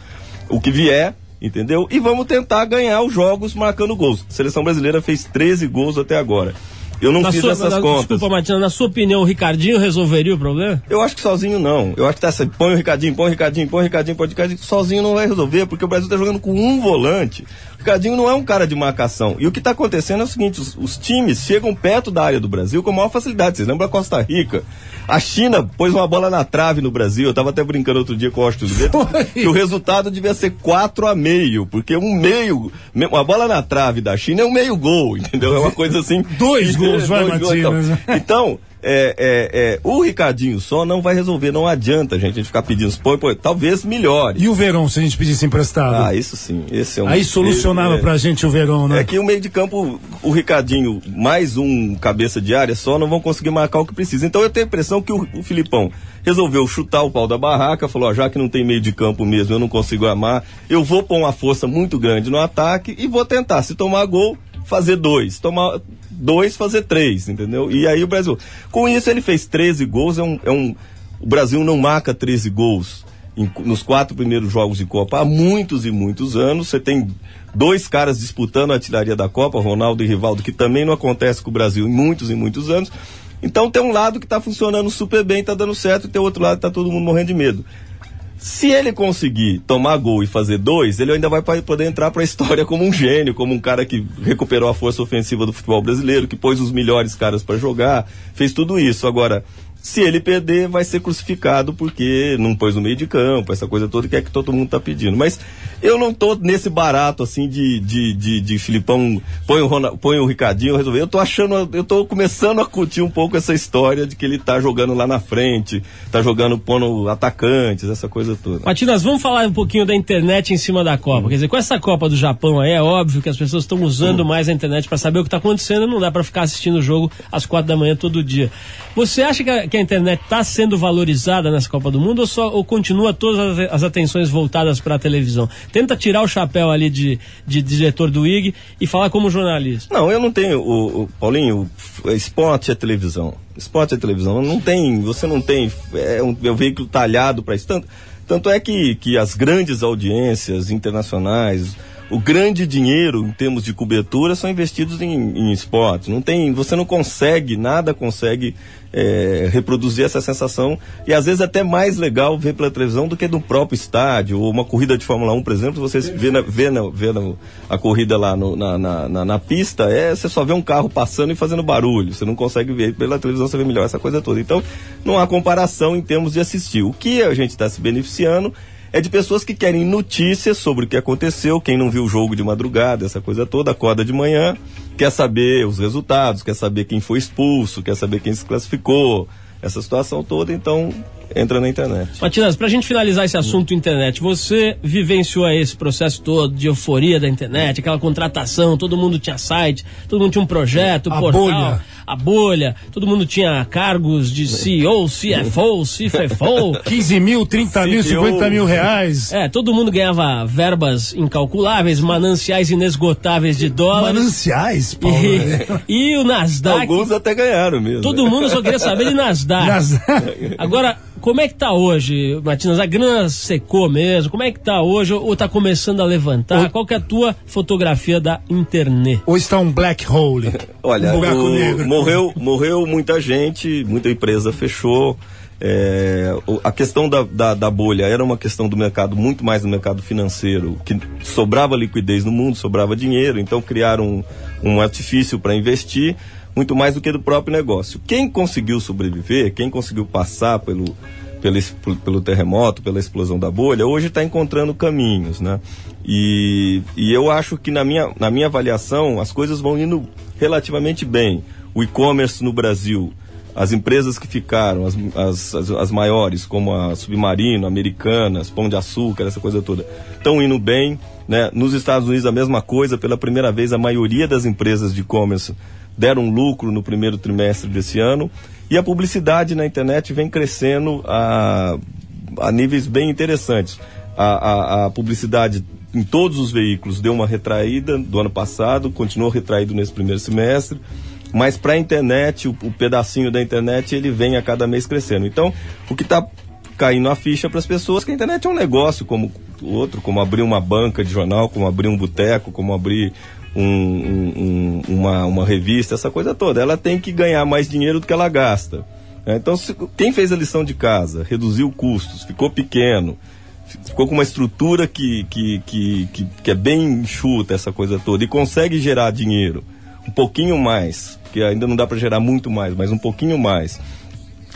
o que vier, entendeu? E vamos tentar ganhar os jogos marcando gols. A seleção brasileira fez 13 gols até agora. Eu não Na fiz sua, essas na- contas. Desculpa, Matina, na sua opinião, o Ricardinho resolveria o problema? Eu acho que sozinho não. Eu acho que tá assim, põe o Ricardinho, põe o Ricardinho, põe o Ricardinho, põe o Ricardinho. Sozinho não vai resolver, porque o Brasil tá jogando com um volante. O Ricardinho não é um cara de marcação. E o que tá acontecendo é o seguinte: os, os times chegam perto da área do Brasil com maior facilidade. Vocês lembram a Costa Rica? A China pôs uma bola na trave no Brasil. Eu tava até brincando outro dia com o Austin Zubeta, que o resultado devia ser 4 a meio, porque um meio, me- uma bola na trave da China é um meio gol, entendeu? É uma coisa assim. Dois gols, vai, Dois gols, então. Matias. Então, é, é, é, o Ricardinho só não vai resolver, não adianta gente, a gente ficar pedindo põe, põe, talvez melhore. E o Verão, se a gente pedisse emprestado? Ah, isso sim, esse é um. Aí solucionava esse, é, pra gente o Verão, né? É que o meio de campo, o Ricardinho, mais um cabeça de área só, não vão conseguir marcar o que precisa. Então eu tenho a impressão que o, o Filipão resolveu chutar o pau da barraca, falou, ó, já que não tem meio de campo mesmo, eu não consigo amar, eu vou pôr uma força muito grande no ataque e vou tentar, se tomar gol, fazer dois. Tomar dois, fazer três, entendeu? E aí o Brasil. Com isso ele fez 13 gols, é um. É um o Brasil não marca 13 gols em- nos quatro primeiros jogos de Copa há muitos e muitos anos. Você tem dois caras disputando a artilharia da Copa, Ronaldo e Rivaldo, que também não acontece com o Brasil em muitos e muitos anos. Então tem um lado que está funcionando super bem, está dando certo, e tem outro lado que está todo mundo morrendo de medo. Se ele conseguir tomar gol e fazer dois, ele ainda vai poder entrar para a história como um gênio, como um cara que recuperou a força ofensiva do futebol brasileiro, que pôs os melhores caras para jogar, fez tudo isso. Agora, se ele perder, vai ser crucificado porque não pôs no meio de campo, essa coisa toda que é que todo mundo tá pedindo. Mas eu não tô nesse barato assim de, de, de, de Filipão, põe o, Ronald, põe o Ricardinho, resolver. Eu tô achando, eu tô começando a curtir um pouco essa história de que ele tá jogando lá na frente, tá jogando pondo atacantes, essa coisa toda. Matinas, vamos falar um pouquinho da internet em cima da Copa. Quer dizer, com essa Copa do Japão aí, é óbvio que as pessoas estão usando mais a internet para saber o que está acontecendo. Não dá para ficar assistindo o jogo às quatro da manhã todo dia. Você acha que a, que a internet está sendo valorizada nessa Copa do Mundo ou, só, ou continua todas as, atenções voltadas para a televisão? Tenta tirar o chapéu ali de, de diretor do IG e falar como jornalista. Não, eu não tenho, o, o Paulinho, o esporte é televisão. Esporte é televisão. Não tem, você não tem, é um, é veículo talhado para isso. Tanto, tanto é que, que as grandes audiências internacionais, o grande dinheiro em termos de cobertura são investidos em, em esporte. Não tem, você não consegue, nada consegue é, reproduzir essa sensação e às vezes até mais legal ver pela televisão do que no próprio estádio ou uma corrida de Fórmula 1, por exemplo, você vê, na, vê, na, vê na, a corrida lá no, na, na, na, na pista, é, você só vê um carro passando e fazendo barulho, você não consegue ver pela televisão, você vê melhor essa coisa toda. Então, não há comparação em termos de assistir. O que a gente está se beneficiando é de pessoas que querem notícias sobre o que aconteceu, quem não viu o jogo de madrugada, essa coisa toda, acorda de manhã, quer saber os resultados, quer saber quem foi expulso, quer saber quem se classificou, essa situação toda, então entra na internet. Matinas, pra gente finalizar esse assunto internet, você vivenciou esse processo todo de euforia da internet, aquela contratação, todo mundo tinha site, todo mundo tinha um projeto, A portal, bolha. a bolha, todo mundo tinha cargos de CEO, CFO, CFO. 15 mil, 30 mil, CPO. 50 mil reais. É, todo mundo ganhava verbas incalculáveis, mananciais inesgotáveis de dólares. Mananciais, Paulo. E, e o Nasdaq. Alguns até ganharam mesmo. Todo mundo só queria saber de Nasdaq. Nasdaq. Agora, como é que tá hoje, Matinas? A grana secou mesmo? Como é que tá hoje? Ou tá começando a levantar? Qual que é a tua fotografia da internet? Ou está um black hole? Olha, um buraco o- negro. morreu, morreu muita gente, muita empresa fechou. É, a questão da, da, da bolha era uma questão do mercado, muito mais do mercado financeiro, que sobrava liquidez no mundo, sobrava dinheiro, então criaram um, um artifício para investir, muito mais do que do próprio negócio. Quem conseguiu sobreviver, quem conseguiu passar pelo, pelo, pelo terremoto, pela explosão da bolha, hoje está encontrando caminhos, né? E, e eu acho que na minha, na minha avaliação as coisas vão indo relativamente bem. O e-commerce no Brasil, as empresas que ficaram, as, as, as, as maiores, como a Submarino, Americanas, Pão de Açúcar, essa coisa toda, estão indo bem. Né? Nos Estados Unidos a mesma coisa, pela primeira vez a maioria das empresas de e-commerce deram lucro no primeiro trimestre desse ano. E a publicidade na internet vem crescendo a, a níveis bem interessantes. A, a, a publicidade em todos os veículos deu uma retraída do ano passado, continuou retraído nesse primeiro semestre, mas para a internet, o, o pedacinho da internet, ele vem a cada mês crescendo. Então, o que está caindo a ficha para as pessoas que a internet é um negócio como outro, como abrir uma banca de jornal, como abrir um boteco, como abrir um- um- um- uma, uma revista, essa coisa toda. Ela tem que ganhar mais dinheiro do que ela gasta. né? Então, se- quem fez a lição de casa, reduziu custos, ficou pequeno, ficou com uma estrutura que, que, que, que, que é bem enxuta, essa coisa toda, e consegue gerar dinheiro um pouquinho mais, que ainda não dá para gerar muito mais, mas um pouquinho mais,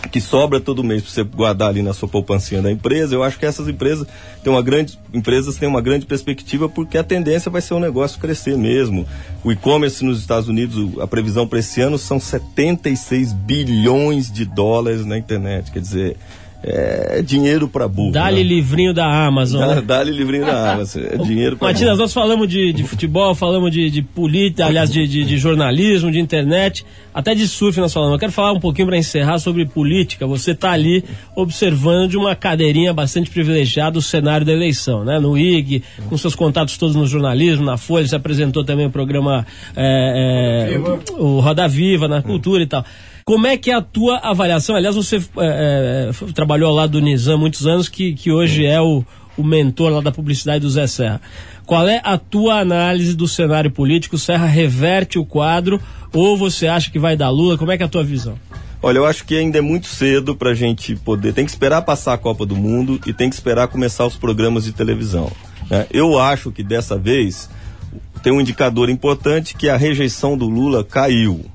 que sobra todo mês para você guardar ali na sua poupancinha da empresa, eu acho que essas empresas têm uma grande, empresas têm uma grande perspectiva porque a tendência vai ser o negócio crescer mesmo. O e-commerce nos Estados Unidos, a previsão para esse ano são 76 bilhões de dólares na internet, quer dizer, é dinheiro para burro. Dá-lhe né? livrinho da Amazon. Dá- né? Dá-lhe livrinho da água, é dinheiro para Matinas, nós falamos de, de futebol, falamos de, de política, aliás, de, de, de jornalismo, de internet, até de surf nós falamos. Eu quero falar um pouquinho para encerrar sobre política. Você está ali observando de uma cadeirinha bastante privilegiada o cenário da eleição, né? No IG, com seus contatos todos no jornalismo, na Folha, se apresentou também o programa é, é, o, o Roda Viva, na cultura e tal. Como é que é a tua avaliação? Aliás, você é, é, trabalhou lado do Nizam muitos anos, que, que hoje é o, o mentor lá da publicidade do Zé Serra. Qual é a tua análise do cenário político? O Serra reverte o quadro ou você acha que vai dar Lula? Como é que é a tua visão? Olha, eu acho que ainda é muito cedo pra gente poder. Tem que esperar passar a Copa do Mundo e tem que esperar começar os programas de televisão. né? Eu acho que dessa vez tem um indicador importante que a rejeição do Lula caiu,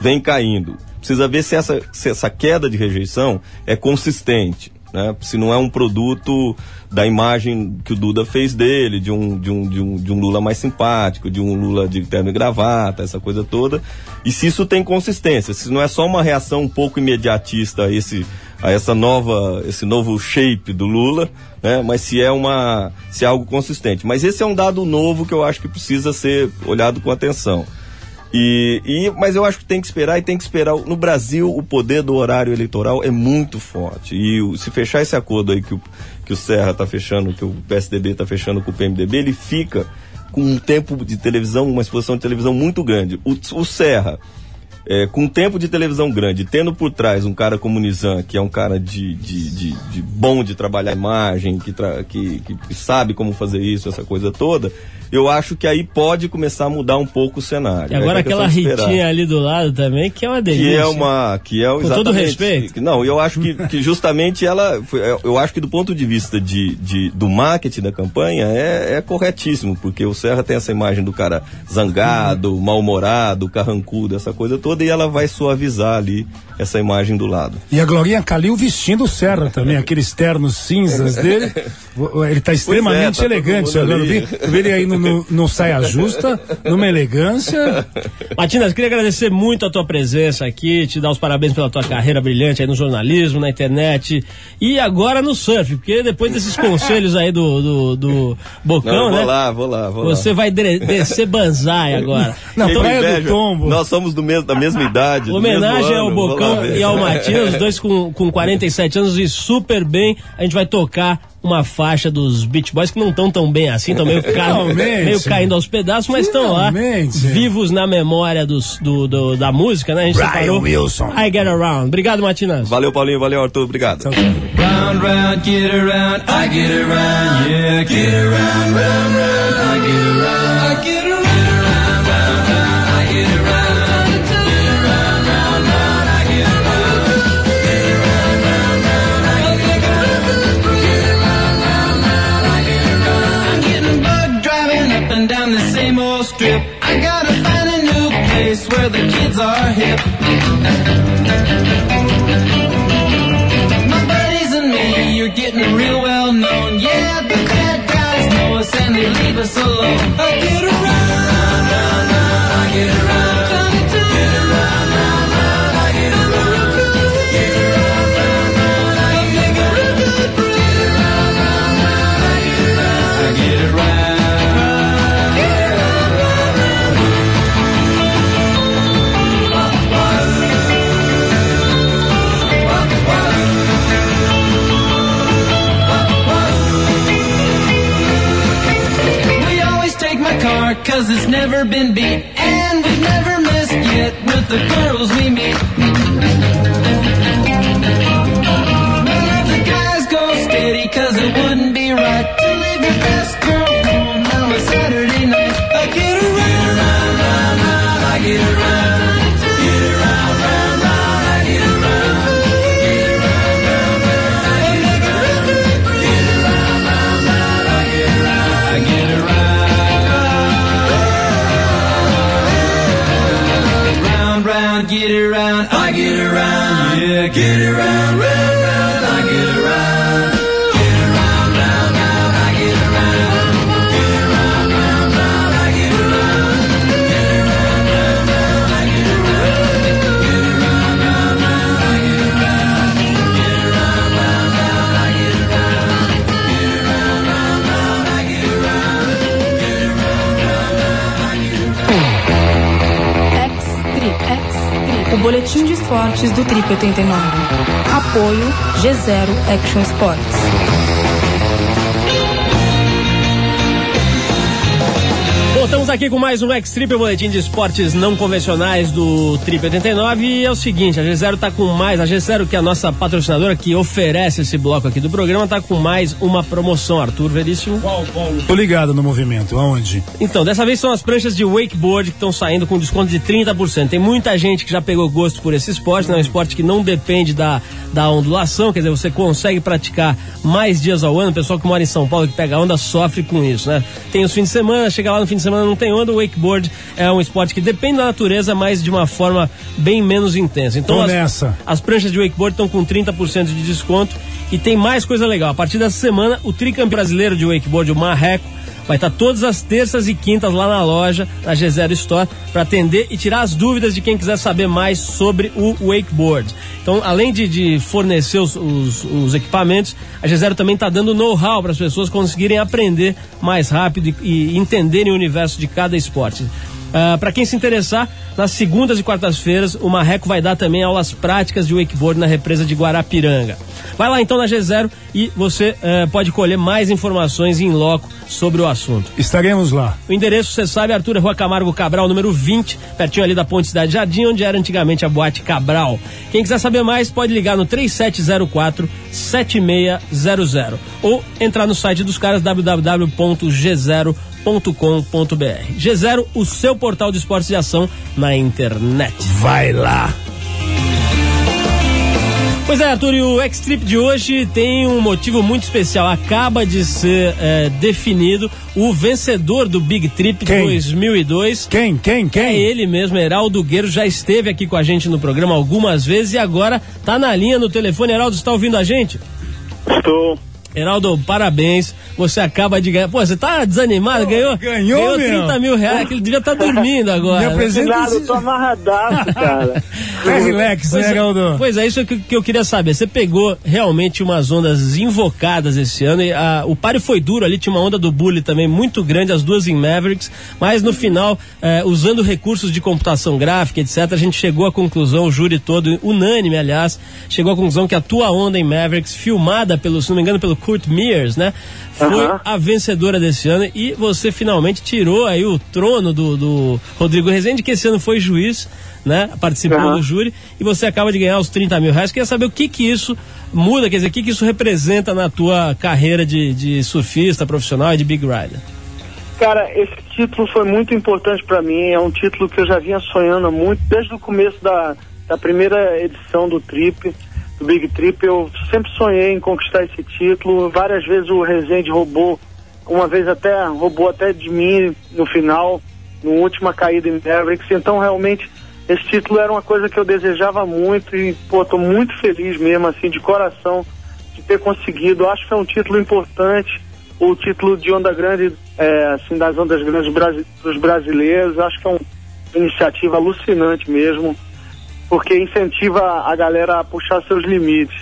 vem caindo. Precisa ver se essa, se essa queda de rejeição é consistente. Né? Se não é um produto da imagem que o Duda fez dele, de um, de um, de um, de um Lula mais simpático, de um Lula de terno e gravata, essa coisa toda. E se isso tem consistência, se não é só uma reação um pouco imediatista a esse, a essa nova, esse novo shape do Lula, né? Mas se é uma, se é algo consistente. Mas esse é um dado novo que eu acho que precisa ser olhado com atenção. E, e, mas eu acho que tem que esperar e tem que esperar. No Brasil, o poder do horário eleitoral é muito forte. E se fechar esse acordo aí que o, que o Serra está fechando, que o PSDB está fechando com o PMDB, ele fica com um tempo de televisão, uma exposição de televisão muito grande. O, o Serra, é, com um tempo de televisão grande, tendo por trás um cara como o Nizam, que é um cara de, de, de, de bom de trabalhar imagem, que, tra- que, que- sabe como fazer isso, essa coisa toda, eu acho que aí pode começar a mudar um pouco o cenário. E agora é aquela questão de esperar. ritinha ali do lado também, que é uma delícia. Que é uma. Que é Com todo respeito. Não, eu acho que, que justamente ela. foi- eu- Eu acho que do ponto de vista de, de- do marketing da campanha é, é corretíssimo, porque o Serra tem essa imagem do cara zangado, mal-humorado, carrancudo, essa coisa toda, e ela vai suavizar ali essa imagem do lado. E a Glorinha Calil vestindo o Serra também, aqueles ternos cinzas dele. Ele tá extremamente tá todo elegante. Agora eu vi, eu vi ele aí no, no, no saia justa, numa elegância. Matinas, queria agradecer muito a tua presença aqui, te dar os parabéns pela tua carreira brilhante aí no jornalismo, na internet e agora no surf, porque depois desses conselhos aí do, do, do Bocão, Não, vou né? lá, vou lá, vou Você lá. vai descer banzai agora. Na Quem Praia do Tombo. Nós somos do mesmo, da mesma idade. do Homenagem mesmo ao ano, Bocão e ao Matias, os dois com, com 47 anos e super bem. A gente vai tocar uma faixa dos Beach Boys que não estão tão bem assim, estão meio, ca... Meio caindo aos pedaços, mas estão lá, vivos na memória dos, do, do- da música, né? A gente Brian separou Wilson. I Get Around. Obrigado, Matinas. Valeu, Paulinho, valeu, Arthur, obrigado. Round, round, get around, I get around, yeah, get around, round, round, I get around, I get around, the girls we meet Yeah, get around, esportes do Trip 89. Apoio G0 Action Sports. Aqui com mais um X-Trip, o boletim de esportes não convencionais do Trip 89. E é o seguinte, a G0 tá com mais, a G0 que é a nossa patrocinadora que oferece esse bloco aqui do programa, tá com mais uma promoção, Arthur Veríssimo. Tô ligado no movimento, aonde? Então, dessa vez são as pranchas de wakeboard que estão saindo com desconto de 30%. Tem muita gente que já pegou gosto por esse esporte, né? É um esporte que não depende da, da ondulação, quer dizer, você consegue praticar mais dias ao ano. O pessoal que mora em São Paulo, que pega onda, sofre com isso, né? Tem os fins de semana, chega lá no fim de semana não tem onda, o wakeboard é um esporte que depende da natureza, mas de uma forma bem menos intensa. Então, Tô as, nessa. as pranchas de wakeboard estão com 30% de desconto e tem mais coisa legal. A partir dessa semana, o tricampeão brasileiro de wakeboard, o Marreco, vai estar todas as terças e quintas lá na loja, na G0 Store, para atender e tirar as dúvidas de quem quiser saber mais sobre o wakeboard. Então, além de, de fornecer os, os- os equipamentos, a G0 também está dando know-how para as pessoas conseguirem aprender mais rápido e, e entenderem o universo de cada esporte. Para quem se interessar, nas segundas e quartas-feiras, o Marreco vai dar também aulas práticas de wakeboard na represa de Guarapiranga. Vai lá então na G0 e você eh, pode colher mais informações em loco sobre o assunto. Estaremos lá. O endereço, você sabe, Arthur é Rua Camargo Cabral, número 20, pertinho ali da Ponte Cidade Jardim, onde era antigamente a Boate Cabral. Quem quiser saber mais, pode ligar no 3704 7600 ou entrar no site dos caras www.g0.com.br. G0, o seu portal de esportes de ação na internet. Vai lá. Pois é, Arthur, e o X-Trip de hoje tem um motivo muito especial. Acaba de ser eh, definido o vencedor do Big Trip Quem? 2002. Quem, quem, quem? É ele mesmo, Heraldo Gueiro, já esteve aqui com a gente no programa algumas vezes e agora tá na linha no telefone. Heraldo, está ouvindo a gente? Estou. Heraldo, parabéns. Você acaba de ganhar. Pô, você tá desanimado? Ganhou, ganhou, meu. 30 mil reais, que ele devia estar dormindo agora. Me né? apresenta Nada, eu tô amarradaço, cara. É relax, Pois né, é, Galdo? pois é, isso que, que eu queria saber. Você pegou realmente umas ondas invocadas esse ano. E a- o páreo foi duro ali, tinha uma onda do bully também muito grande, as duas em Mavericks. Mas no final, eh, usando recursos de computação gráfica, etc., a gente chegou à conclusão, o júri todo, unânime, aliás, chegou à conclusão que a tua onda em Mavericks, filmada pelo, se não me engano, pelo Kurt Mears, né? Foi Aham. a vencedora desse ano e você finalmente tirou aí o trono do, do Rodrigo Rezende, que esse ano foi juiz, né? Participou Aham. do júri e você acaba de ganhar os 30 mil reais. Queria saber o que que isso muda, quer dizer, o que que isso representa na tua carreira de, de surfista profissional e de Big Rider. Cara, esse título foi muito importante pra mim. É um título que eu já vinha sonhando muito, desde o começo da, da primeira edição do Trip, do Big Trip. Eu sempre sonhei em conquistar esse título. Várias vezes o Rezende roubou, uma vez até roubou até de mim no final, no última caída em Mavericks. Então, realmente, esse título era uma coisa que eu desejava muito e, pô, tô muito feliz mesmo, assim, de coração, de ter conseguido. Acho que é um título importante o título de onda grande, é, assim, das ondas grandes dos brasileiros. Acho que é uma iniciativa alucinante mesmo, porque incentiva a galera a puxar seus limites.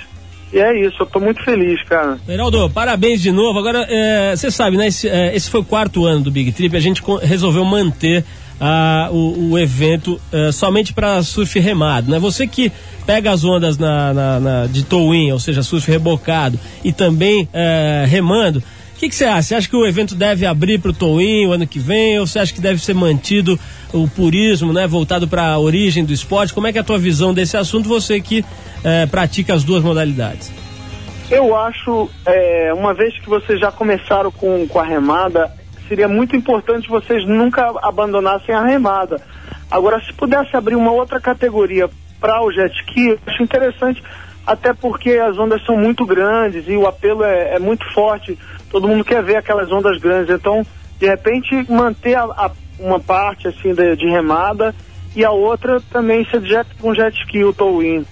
E é isso, eu tô muito feliz, cara. Reinaldo, parabéns de novo. Agora, é, você sabe, né? Esse, é, esse foi o quarto ano do Big Trip. A gente resolveu manter ah, o, o evento é, somente para surf remado, né? Você que pega as ondas na, na- na- de towing, ou seja, surf rebocado, e também é, remando. O que você acha? Você acha que o evento deve abrir para o towing o ano que vem? Ou você acha que deve ser mantido o purismo, né? Voltado para a origem do esporte? Como é que é a tua visão desse assunto? Você que é, pratica as duas modalidades. Eu acho, é, uma vez que vocês já começaram com, com a remada, seria muito importante vocês nunca abandonassem a remada. Agora, se pudesse abrir uma outra categoria para o jet ski, acho interessante, até porque as ondas são muito grandes e o apelo é, é muito forte. Todo mundo quer ver aquelas ondas grandes. Então, de repente, manter a- a- uma parte assim de, de remada e a outra também ser jet, com jet ski, o towing.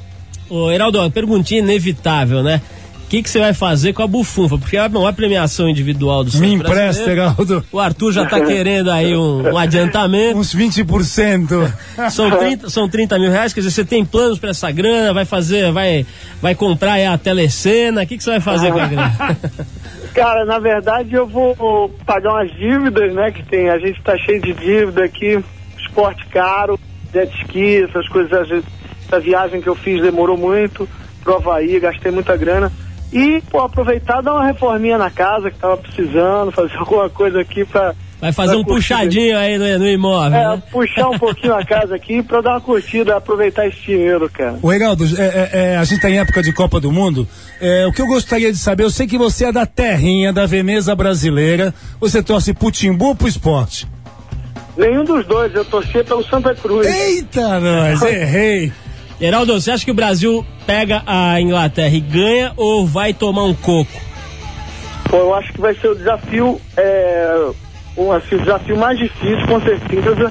Ô, Heraldo, uma perguntinha inevitável, né? O que, que você vai fazer com a bufunfa? Porque bom, a premiação individual do Me empresta, Galdo. O Arthur já tá querendo aí um, um adiantamento. Uns 20%. São 30, são 30 mil reais, quer dizer, você tem planos para essa grana, vai fazer, vai, vai comprar aí a telecena, o que, que você vai fazer com a grana? Cara, na verdade eu vou pagar umas dívidas, né? Que tem, a gente tá cheio de dívida aqui, esporte caro, jet ski, essas coisas. a gente- Essa viagem que eu fiz demorou muito pro Havaí, gastei muita grana. E, pô, aproveitar e dar uma reforminha na casa que tava precisando, fazer alguma coisa aqui pra Vai fazer Pra um curtir. puxadinho aí no, no imóvel. É, né? puxar um pouquinho a casa aqui pra dar uma curtida, aproveitar esse dinheiro, cara. O Reinaldo, é, é, é, a gente tá em época de Copa do Mundo. É, o que eu gostaria de saber, eu sei que você é da terrinha, da Veneza brasileira. Você torce pro Timbu ou pro esporte? Nenhum dos dois, eu torcia pelo Santa Cruz. Eita, nós, errei. Geraldo, você acha que o Brasil pega a Inglaterra e ganha ou vai tomar um coco? Pô, eu acho que vai ser o desafio, é, um, assim, o desafio mais difícil, com certeza.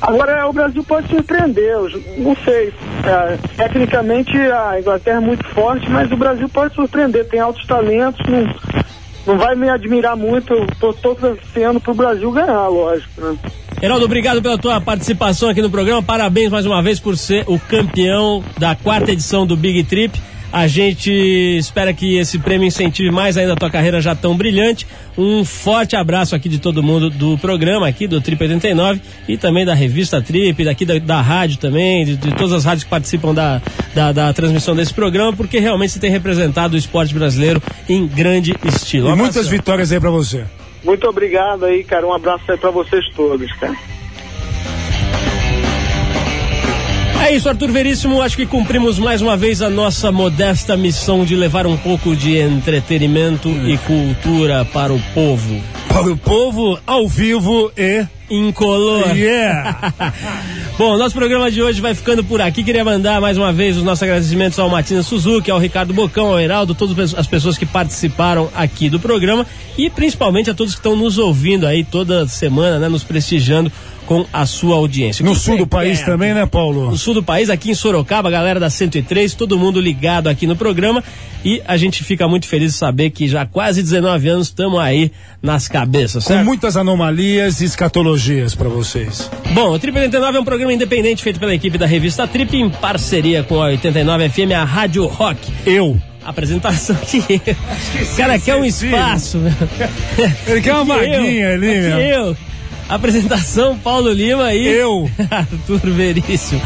Agora, o Brasil pode surpreender, não sei. É, tecnicamente, a Inglaterra é muito forte, mas o Brasil pode surpreender, tem altos talentos, não, não vai me admirar muito, eu tô, tô torcendo pro Brasil ganhar, lógico, né? Geraldo, obrigado pela tua participação aqui no programa. Parabéns mais uma vez por ser o campeão da quarta edição do Big Trip. A gente espera que esse prêmio incentive mais ainda a tua carreira já tão brilhante. Um forte abraço aqui de todo mundo do programa aqui do Trip 89 e também da revista Trip, daqui da, da rádio também, de, de todas as rádios que participam da, da, da transmissão desse programa, porque realmente você tem representado o esporte brasileiro em grande estilo. E muitas vitórias aí pra você. Muito obrigado aí, cara, um abraço aí pra vocês todos, cara. É isso, Arthur Veríssimo. Acho que cumprimos mais uma vez a nossa modesta missão de levar um pouco de entretenimento e cultura para o povo. Para o povo, ao vivo e. Incolor. Yeah! Bom, nosso programa de hoje vai ficando por aqui. Queria mandar mais uma vez os nossos agradecimentos ao Matina Suzuki, ao Ricardo Bocão, ao Heraldo, todas as pessoas que participaram aqui do programa e principalmente a todos que estão nos ouvindo aí toda semana, né, nos prestigiando com a sua audiência. No sul do país perto também, né, Paulo? no sul do país, aqui em Sorocaba, a galera da 103, todo mundo ligado aqui no programa. E a gente fica muito feliz de saber que já há quase 19 anos estamos aí nas cabeças, Com certo? muitas anomalias e escatologias pra vocês. Bom, o Trip 89 é um programa independente feito pela equipe da revista Trip em parceria com a 89 FM, a Rádio Rock. Eu. Apresentação que o cara quer um espaço. Ele quer uma vaguinha ali, meu. eu. Apresentação Paulo Lima e Eu. Arthur Veríssimo.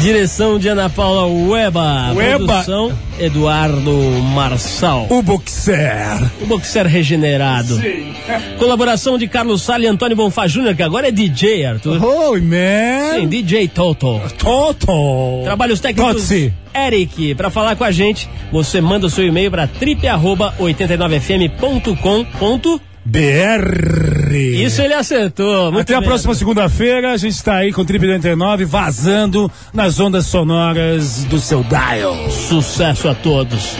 Direção de Ana Paula Weba. Produção Eduardo Marçal. O boxer. O boxer regenerado. Colaboração de Carlos Sala e Antônio Bonfá Júnior, que agora é DJ, Arthur. Oi, man. Sim, DJ Toto. Toto. Trabalhos técnicos. Totsi. Eric, para falar com a gente, você manda o seu e-mail para trip@89fm.com.br. BR. Isso ele acertou. Até a próxima segunda-feira, a gente tá aí com o Trip 89 vazando nas ondas sonoras do seu dial. Sucesso a todos.